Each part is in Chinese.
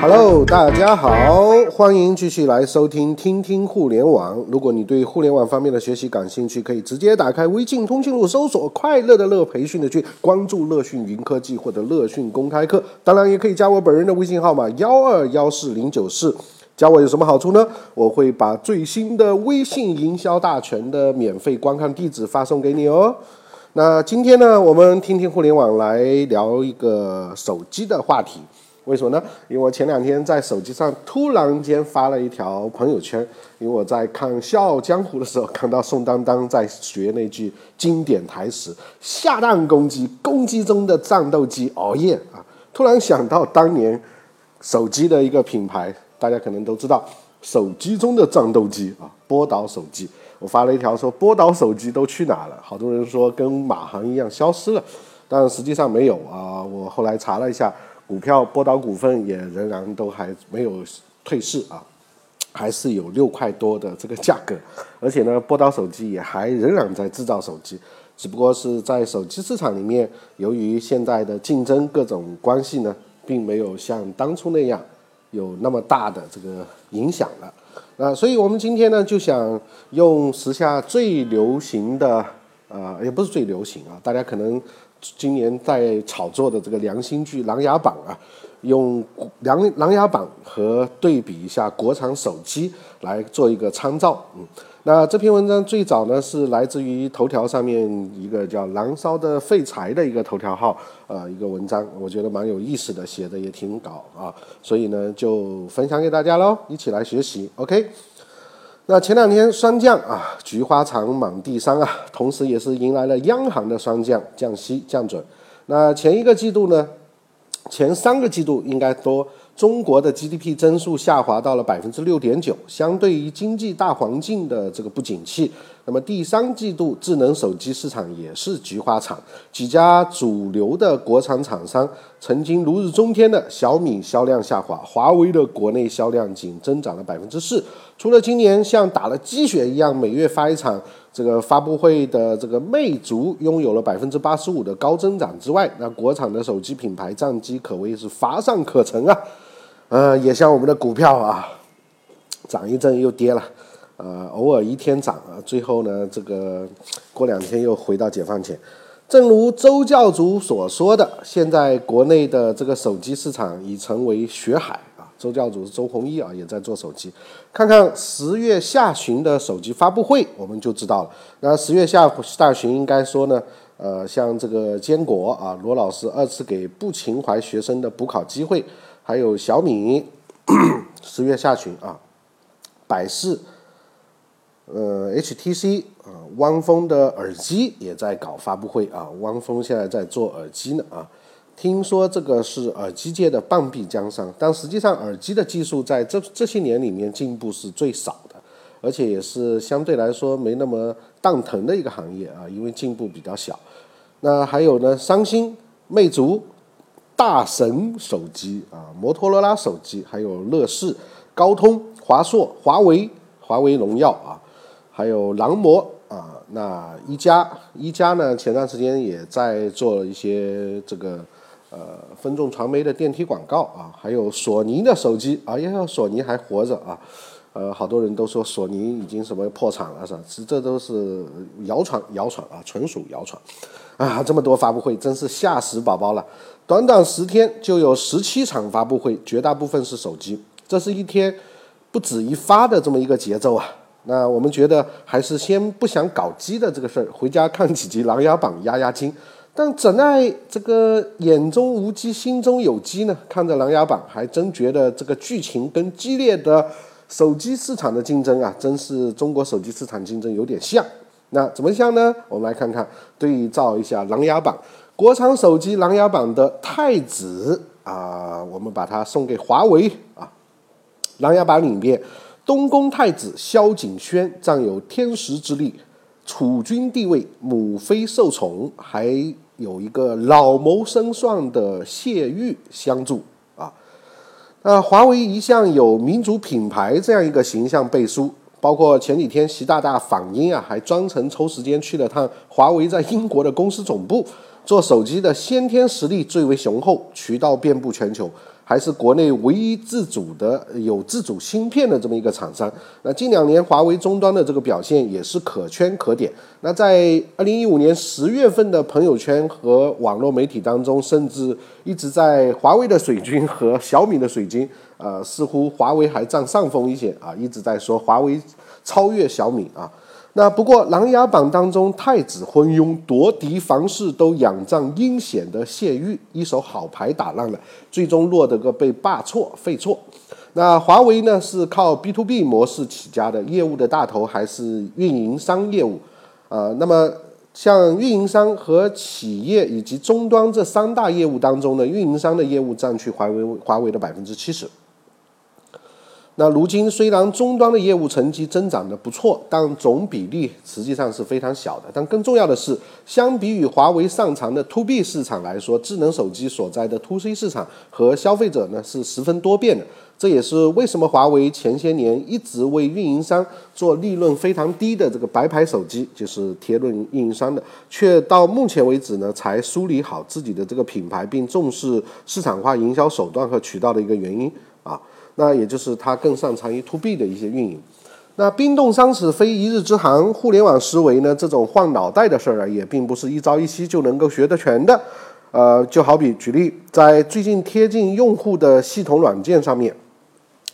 Hello，大家好，欢迎继续来收听听听互联网。如果你对互联网方面的学习感兴趣，可以直接打开微信通讯录，搜索“快乐的乐培训的训”，关注乐讯云科技或者乐讯公开课。当然，也可以加我本人的微信号码幺二幺四零九四。加我有什么好处呢？我会把最新的微信营销大全的免费观看地址发送给你哦。那今天呢，我们听听互联网来聊一个手机的话题。为什么呢？因为我前两天在手机上突然间发了一条朋友圈，因为我在看《笑傲江湖》的时候，看到宋丹丹在学那句经典台词：“下蛋公鸡，公鸡中的战斗机，熬夜啊！”突然想到当年手机的一个品牌，大家可能都知道，手机中的战斗机啊，波导手机。我发了一条说：“波导手机都去哪了？”好多人说跟马航一样消失了，但实际上没有啊。我后来查了一下。股票波导股份也仍然都还没有退市啊，还是有六块多的这个价格，而且呢，波导手机也还仍然在制造手机，只不过是在手机市场里面，由于现在的竞争各种关系呢，并没有像当初那样有那么大的这个影响了那，所以我们今天呢就想用时下最流行的，呃，也不是最流行啊，大家可能。今年在炒作的这个良心剧《琅琊榜》啊，用《琅琅琊榜》和对比一下国产手机来做一个参照。嗯，那这篇文章最早呢是来自于头条上面一个叫“燃烧的废柴”的一个头条号，呃，一个文章，我觉得蛮有意思的，写的也挺搞啊，所以呢就分享给大家喽，一起来学习。OK。那前两天霜降啊，菊花长满地伤啊，同时也是迎来了央行的霜降降息降准。那前一个季度呢，前三个季度应该说中国的 GDP 增速下滑到了百分之六点九，相对于经济大环境的这个不景气。那么第三季度智能手机市场也是菊花残，几家主流的国产厂商曾经如日中天的小米销量下滑，华为的国内销量仅增长了百分之四。除了今年像打了鸡血一样每月发一场这个发布会的这个魅族拥有了百分之八十五的高增长之外，那国产的手机品牌战绩可谓是乏善可陈啊。呃，也像我们的股票啊，涨一阵又跌了。呃，偶尔一天涨啊，最后呢，这个过两天又回到解放前。正如周教主所说的，现在国内的这个手机市场已成为血海。周教主是周鸿祎啊，也在做手机。看看十月下旬的手机发布会，我们就知道了。那十月下下旬应该说呢，呃，像这个坚果啊，罗老师二次给不情怀学生的补考机会，还有小米，十月下旬啊，百事。呃，HTC 啊，汪峰的耳机也在搞发布会啊。汪峰现在在做耳机呢啊，听说这个是耳机界的半壁江山，但实际上耳机的技术在这这些年里面进步是最少的，而且也是相对来说没那么蛋疼的一个行业啊，因为进步比较小。那还有呢，三星、魅族、大神手机啊，摩托罗拉手机，还有乐视、高通、华硕、华为、华为荣耀啊。还有狼魔啊，那一加一加呢？前段时间也在做一些这个呃分众传媒的电梯广告啊。还有索尼的手机，哎呀，索尼还活着啊！呃，好多人都说索尼已经什么破产了是吧？这这都是谣传，谣传啊，纯属谣传啊！这么多发布会，真是吓死宝宝了。短短十天就有十七场发布会，绝大部分是手机，这是一天不止一发的这么一个节奏啊！那我们觉得还是先不想搞基的这个事儿，回家看几集《琅琊榜》压压惊。但怎奈这个眼中无鸡，心中有鸡呢？看着《琅琊榜》，还真觉得这个剧情跟激烈的手机市场的竞争啊，真是中国手机市场竞争有点像。那怎么像呢？我们来看看对照一下《琅琊榜》，国产手机《琅琊榜》的太子啊，我们把它送给华为啊，《琅琊榜》里面。东宫太子萧景轩占有天时之力，储君地位，母妃受宠，还有一个老谋深算的谢玉相助啊。那华为一向有民族品牌这样一个形象背书，包括前几天习大大访英啊，还专程抽时间去了趟华为在英国的公司总部，做手机的先天实力最为雄厚，渠道遍布全球。还是国内唯一自主的有自主芯片的这么一个厂商。那近两年华为终端的这个表现也是可圈可点。那在二零一五年十月份的朋友圈和网络媒体当中，甚至一直在华为的水军和小米的水军，呃，似乎华为还占上风一些啊，一直在说华为超越小米啊。那不过《琅琊榜》当中太子昏庸、夺嫡房事都仰仗阴险的谢玉一手好牌打烂了，最终落得个被罢黜废黜。那华为呢是靠 B to B 模式起家的，业务的大头还是运营商业务，啊，那么像运营商和企业以及终端这三大业务当中呢，运营商的业务占据华为华为的百分之七十。那如今虽然终端的业务成绩增长的不错，但总比例实际上是非常小的。但更重要的是，相比于华为擅长的 To B 市场来说，智能手机所在的 To C 市场和消费者呢是十分多变的。这也是为什么华为前些年一直为运营商做利润非常低的这个白牌手机，就是贴论运营商的，却到目前为止呢才梳理好自己的这个品牌，并重视市场化营销手段和渠道的一个原因。那也就是它更擅长于 to B 的一些运营。那冰冻三尺非一日之寒，互联网思维呢，这种换脑袋的事儿啊，也并不是一朝一夕就能够学得全的。呃，就好比举例，在最近贴近用户的系统软件上面，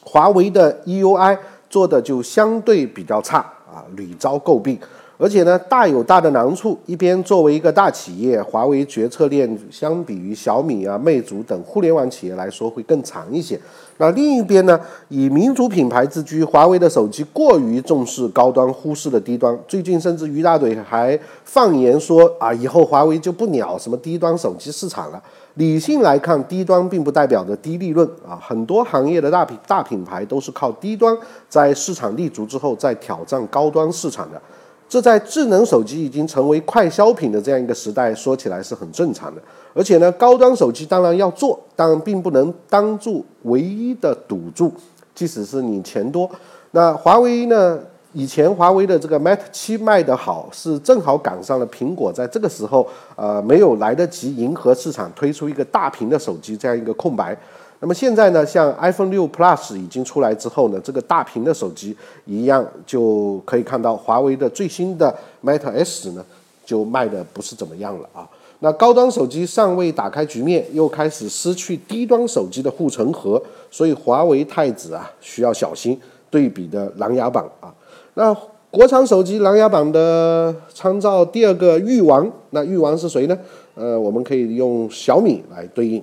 华为的 EUI 做的就相对比较差啊，屡遭诟病。而且呢，大有大的难处。一边作为一个大企业，华为决策链相比于小米啊、魅族等互联网企业来说会更长一些。那另一边呢，以民族品牌自居，华为的手机过于重视高端，忽视了低端。最近甚至于大嘴还放言说啊，以后华为就不鸟什么低端手机市场了。理性来看，低端并不代表着低利润啊，很多行业的大品大品牌都是靠低端在市场立足之后再挑战高端市场的。这在智能手机已经成为快消品的这样一个时代，说起来是很正常的。而且呢，高端手机当然要做，但并不能当做唯一的赌注。即使是你钱多，那华为呢？以前华为的这个 Mate 七卖得好，是正好赶上了苹果在这个时候，呃，没有来得及迎合市场，推出一个大屏的手机这样一个空白。那么现在呢，像 iPhone 六 Plus 已经出来之后呢，这个大屏的手机一样就可以看到，华为的最新的 Mate S 呢就卖的不是怎么样了啊。那高端手机尚未打开局面，又开始失去低端手机的护城河，所以华为太子啊需要小心。对比的琅琊榜啊，那国产手机琅琊榜的参照第二个誉王，那誉王是谁呢？呃，我们可以用小米来对应。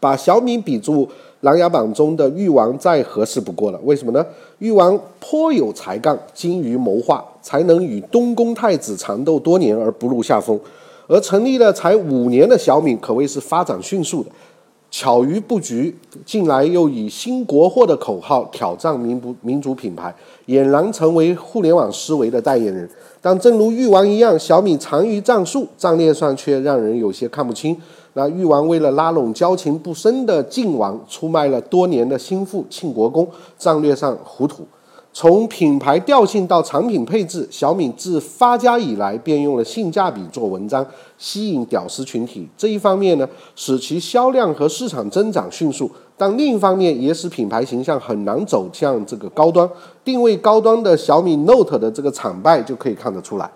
把小米比作琅琊榜中的誉王再合适不过了。为什么呢？誉王颇有才干，精于谋划，才能与东宫太子缠斗多年而不落下风。而成立了才五年的小米，可谓是发展迅速的，巧于布局，近来又以新国货的口号挑战民族民族品牌，俨然成为互联网思维的代言人。但正如誉王一样，小米长于战术，战略上却让人有些看不清。那誉王为了拉拢交情不深的晋王，出卖了多年的心腹庆国公，战略上糊涂。从品牌调性到产品配置，小米自发家以来便用了性价比做文章，吸引屌丝群体。这一方面呢，使其销量和市场增长迅速；但另一方面，也使品牌形象很难走向这个高端。定位高端的小米 Note 的这个惨败就可以看得出来。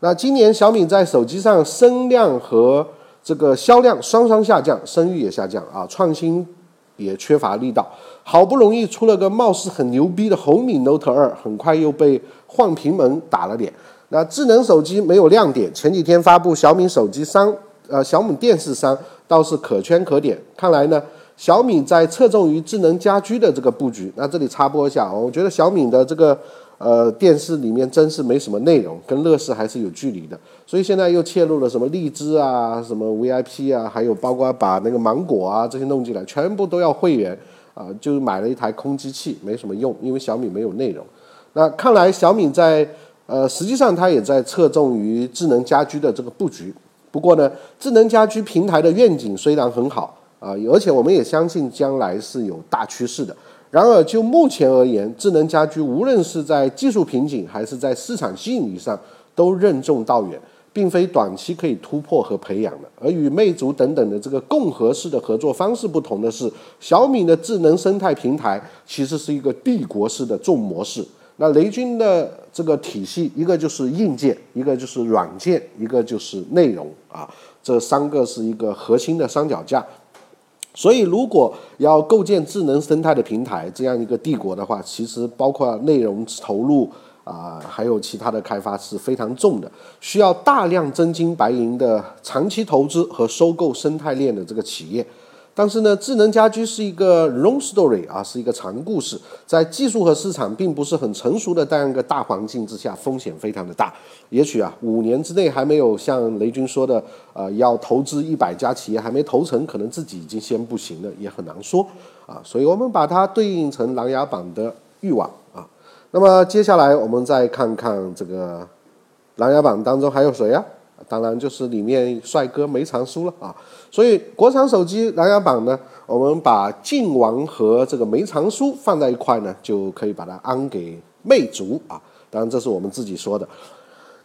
那今年小米在手机上声量和这个销量双双下降，声誉也下降啊，创新也缺乏力道。好不容易出了个貌似很牛逼的红米 Note 二，很快又被换屏门打了脸。那智能手机没有亮点，前几天发布小米手机三，呃，小米电视三倒是可圈可点。看来呢，小米在侧重于智能家居的这个布局。那这里插播一下，我觉得小米的这个。呃，电视里面真是没什么内容，跟乐视还是有距离的。所以现在又切入了什么荔枝啊，什么 VIP 啊，还有包括把那个芒果啊这些弄进来，全部都要会员啊，就买了一台空机器，没什么用，因为小米没有内容。那看来小米在呃，实际上它也在侧重于智能家居的这个布局。不过呢，智能家居平台的愿景虽然很好啊，而且我们也相信将来是有大趋势的。然而，就目前而言，智能家居无论是在技术瓶颈还是在市场吸引力上，都任重道远。并非短期可以突破和培养的。而与魅族等等的这个共和式的合作方式不同的是，小米的智能生态平台其实是一个帝国式的重模式。那雷军的这个体系，一个就是硬件，一个就是软件，一个就是内容啊，这三个是一个核心的三脚架。所以，如果要构建智能生态的平台这样一个帝国的话，其实包括内容投入啊，还有其他的开发是非常重的，需要大量真金白银的长期投资和收购生态链的这个企业。但是呢，智能家居是一个 long story 啊，是一个长故事，在技术和市场并不是很成熟的这样一个大环境之下，风险非常的大。也许啊，五年之内还没有像雷军说的，呃，要投资一百家企业还没投成，可能自己已经先不行了，也很难说啊。所以我们把它对应成琅琊榜的欲望啊。那么接下来我们再看看这个琅琊榜当中还有谁呀？当然就是里面帅哥梅长苏了啊，所以国产手机琅琊榜呢，我们把晋王和这个梅长苏放在一块呢，就可以把它安给魅族啊。当然这是我们自己说的。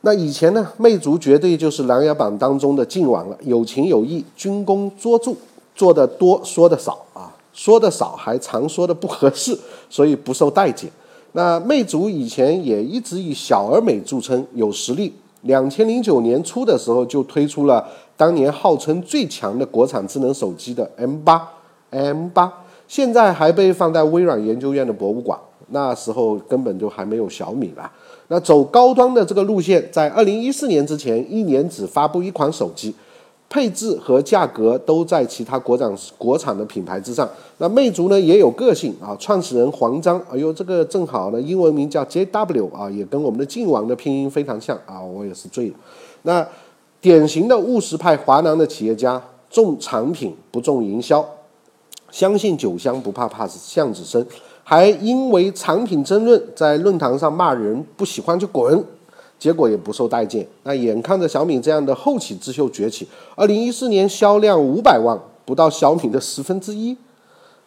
那以前呢，魅族绝对就是琅琊榜当中的晋王了，有情有义，军功卓著，做的多说的少啊，说的少还常说的不合适，所以不受待见。那魅族以前也一直以小而美著称，有实力。两千零九年初的时候，就推出了当年号称最强的国产智能手机的 M 八，M 八现在还被放在微软研究院的博物馆。那时候根本就还没有小米啦。那走高端的这个路线，在二零一四年之前，一年只发布一款手机。配置和价格都在其他国产国产的品牌之上。那魅族呢也有个性啊，创始人黄章，哎呦，这个正好呢，英文名叫 JW 啊，也跟我们的晋王的拼音非常像啊，我也是醉了。那典型的务实派华南的企业家，重产品不重营销，相信酒香不怕怕巷子深，还因为产品争论在论坛上骂人，不喜欢就滚。结果也不受待见。那眼看着小米这样的后起之秀崛起，二零一四年销量五百万，不到小米的十分之一。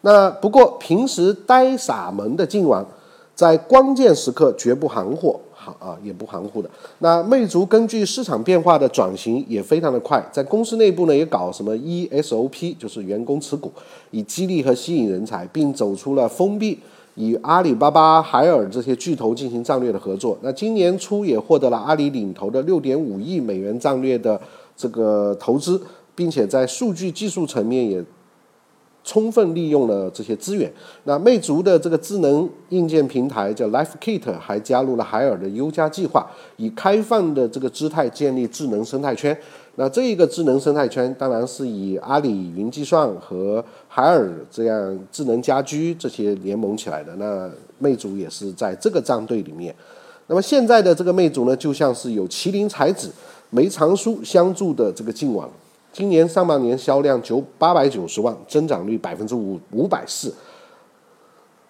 那不过平时呆傻萌的晋王，在关键时刻绝不含糊，好啊，也不含糊的。那魅族根据市场变化的转型也非常的快，在公司内部呢也搞什么 ESOP，就是员工持股，以激励和吸引人才，并走出了封闭。与阿里巴巴、海尔这些巨头进行战略的合作，那今年初也获得了阿里领投的六点五亿美元战略的这个投资，并且在数据技术层面也充分利用了这些资源。那魅族的这个智能硬件平台叫 Life Kit，还加入了海尔的优加计划，以开放的这个姿态建立智能生态圈。那这一个智能生态圈，当然是以阿里云计算和海尔这样智能家居这些联盟起来的。那魅族也是在这个战队里面。那么现在的这个魅族呢，就像是有麒麟才子梅长苏相助的这个晋王。今年上半年销量九八百九十万，增长率百分之五五百四。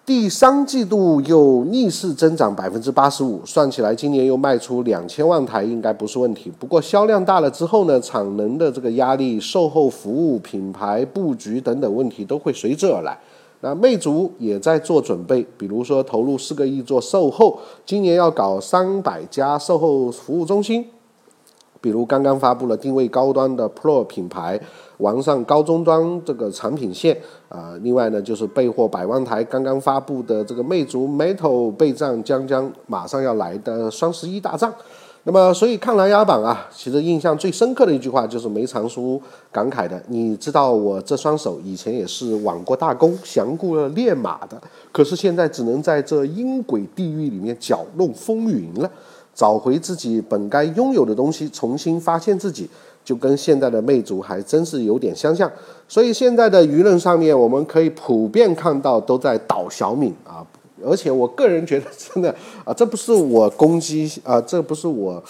第三季度又逆势增长百分之八十五，算起来今年又卖出两千万台，应该不是问题。不过销量大了之后呢，产能的这个压力、售后服务、品牌布局等等问题都会随之而来。那魅族也在做准备，比如说投入四个亿做售后，今年要搞三百家售后服务中心。比如刚刚发布了定位高端的 Pro 品牌，完善高中端这个产品线啊。另外呢，就是备货百万台，刚刚发布的这个魅族 Metal 备战将将马上要来的双十一大战。那么，所以看琅琊榜啊，其实印象最深刻的一句话就是梅长苏感慨的：“你知道我这双手以前也是挽过大弓、降过了烈马的，可是现在只能在这阴鬼地狱里面搅弄风云了。”找回自己本该拥有的东西，重新发现自己，就跟现在的魅族还真是有点相像。所以现在的舆论上面，我们可以普遍看到都在倒小米啊。而且我个人觉得，真的啊，这不是我攻击啊，这不是我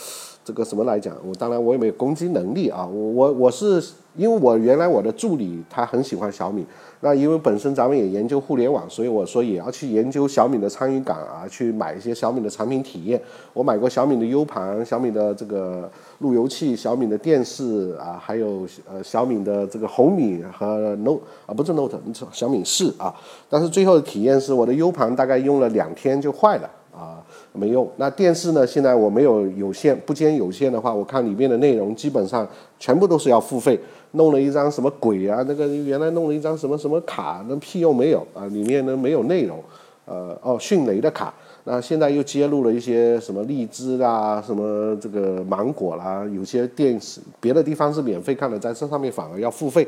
这个什么来讲。我当然我也没有攻击能力啊。我我我是因为我原来我的助理他很喜欢小米。那因为本身咱们也研究互联网，所以我说也要去研究小米的参与感啊，去买一些小米的产品体验。我买过小米的 U 盘、小米的这个路由器、小米的电视啊，还有呃小米的这个红米和 Note 啊，不是 Note，小米四啊。但是最后的体验是我的 U 盘大概用了两天就坏了啊。没用。那电视呢？现在我没有有线，不兼有线的话，我看里面的内容基本上全部都是要付费。弄了一张什么鬼啊？那个原来弄了一张什么什么卡，那屁用没有啊？里面呢没有内容。呃，哦，迅雷的卡。那现在又揭露了一些什么荔枝啦，什么这个芒果啦，有些电视别的地方是免费看的，在这上面反而要付费。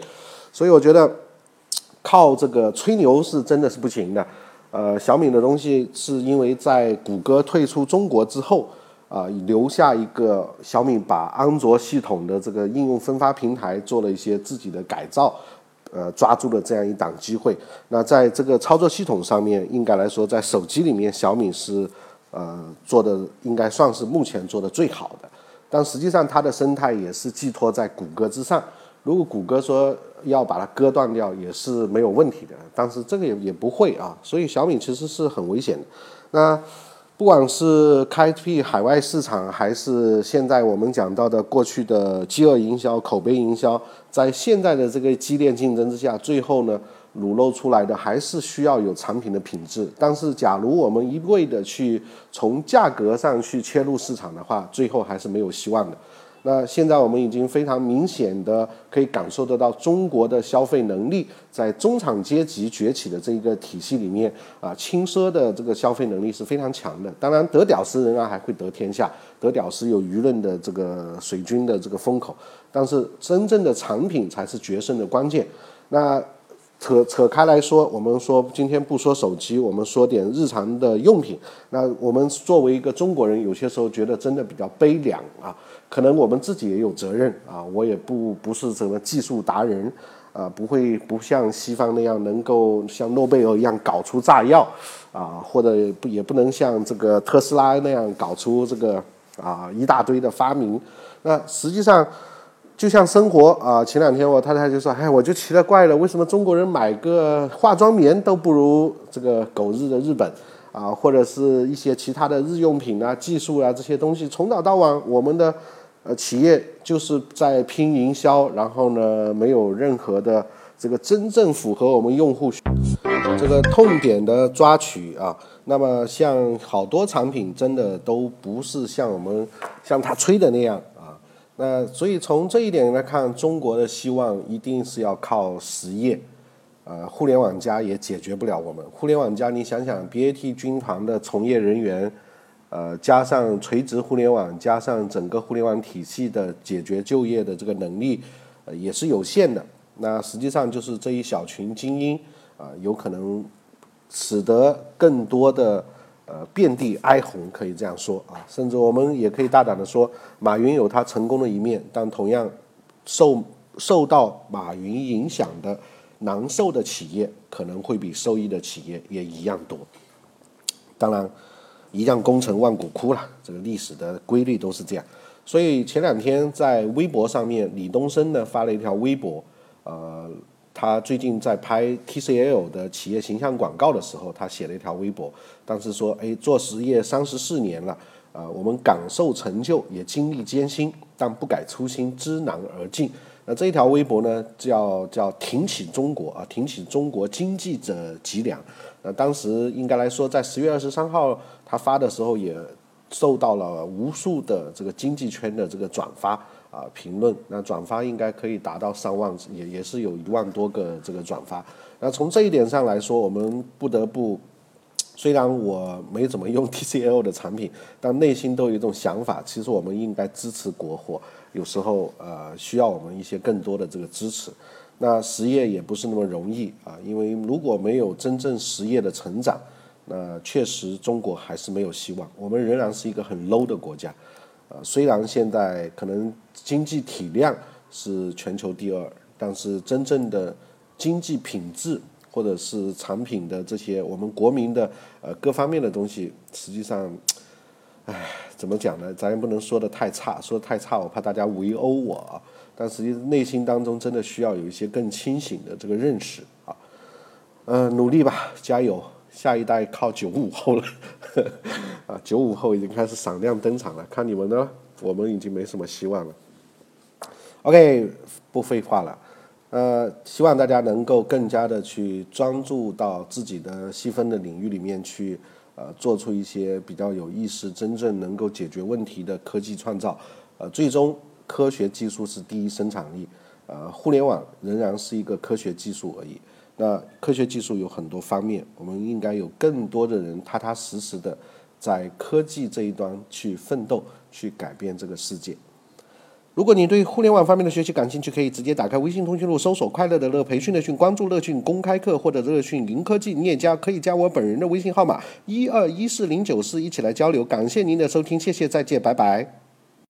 所以我觉得靠这个吹牛是真的是不行的。呃，小米的东西是因为在谷歌退出中国之后，啊，留下一个小米把安卓系统的这个应用分发平台做了一些自己的改造，呃，抓住了这样一档机会。那在这个操作系统上面，应该来说，在手机里面，小米是呃做的应该算是目前做的最好的。但实际上，它的生态也是寄托在谷歌之上。如果谷歌说要把它割断掉，也是没有问题的。但是这个也也不会啊，所以小米其实是很危险的。那不管是开辟海外市场，还是现在我们讲到的过去的饥饿营销、口碑营销，在现在的这个激烈竞争之下，最后呢，裸露出来的还是需要有产品的品质。但是，假如我们一味的去从价格上去切入市场的话，最后还是没有希望的。那现在我们已经非常明显的可以感受得到，中国的消费能力在中产阶级崛起的这一个体系里面啊，轻奢的这个消费能力是非常强的。当然，得屌丝仍然还会得天下，得屌丝有舆论的这个水军的这个风口，但是真正的产品才是决胜的关键。那扯扯开来说，我们说今天不说手机，我们说点日常的用品。那我们作为一个中国人，有些时候觉得真的比较悲凉啊。可能我们自己也有责任啊，我也不不是什么技术达人，啊，不会不像西方那样能够像诺贝尔一样搞出炸药，啊，或者不也不能像这个特斯拉那样搞出这个啊一大堆的发明。那实际上就像生活啊，前两天我太太就说，哎，我就奇了怪了，为什么中国人买个化妆棉都不如这个狗日的日本？啊，或者是一些其他的日用品啊、技术啊这些东西，从早到晚，我们的呃企业就是在拼营销，然后呢，没有任何的这个真正符合我们用户这个痛点的抓取啊。那么像好多产品，真的都不是像我们像他吹的那样。那所以从这一点来看，中国的希望一定是要靠实业。呃，互联网加也解决不了我们。互联网加，你想想，BAT 军团的从业人员，呃，加上垂直互联网，加上整个互联网体系的解决就业的这个能力，也是有限的。那实际上就是这一小群精英啊，有可能使得更多的呃遍地哀鸿，可以这样说啊。甚至我们也可以大胆的说，马云有他成功的一面，但同样受受到马云影响的。难受的企业可能会比受益的企业也一样多。当然，一将功成万骨枯了，这个历史的规律都是这样。所以前两天在微博上面，李东升呢发了一条微博，呃，他最近在拍 TCL 的企业形象广告的时候，他写了一条微博，当时说：“哎，做实业三十四年了，啊，我们感受成就，也经历艰辛，但不改初心，知难而进。”那这一条微博呢，叫叫挺起中国啊，挺起中国经济者脊梁。那当时应该来说，在十月二十三号他发的时候，也受到了无数的这个经济圈的这个转发啊评论。那转发应该可以达到上万，也也是有一万多个这个转发。那从这一点上来说，我们不得不，虽然我没怎么用 TCL 的产品，但内心都有一种想法，其实我们应该支持国货。有时候呃需要我们一些更多的这个支持，那实业也不是那么容易啊，因为如果没有真正实业的成长，那确实中国还是没有希望。我们仍然是一个很 low 的国家，啊，虽然现在可能经济体量是全球第二，但是真正的经济品质或者是产品的这些我们国民的呃各方面的东西，实际上，唉。怎么讲呢？咱也不能说的太差，说的太差我怕大家围殴我啊。但实际内心当中真的需要有一些更清醒的这个认识啊。嗯，努力吧，加油！下一代靠九五后了，啊，九五后已经开始闪亮登场了。看你们呢，我们已经没什么希望了。OK，不废话了。呃，希望大家能够更加的去专注到自己的细分的领域里面去。呃，做出一些比较有意思、真正能够解决问题的科技创造。呃，最终科学技术是第一生产力，呃，互联网仍然是一个科学技术而已。那科学技术有很多方面，我们应该有更多的人踏踏实实的在科技这一端去奋斗，去改变这个世界。如果你对互联网方面的学习感兴趣，可以直接打开微信通讯录，搜索“快乐的乐培训乐讯”，关注“乐讯公开课”或者“乐讯零科技”，你也加可以加我本人的微信号码一二一四零九四，一起来交流。感谢您的收听，谢谢，再见，拜拜。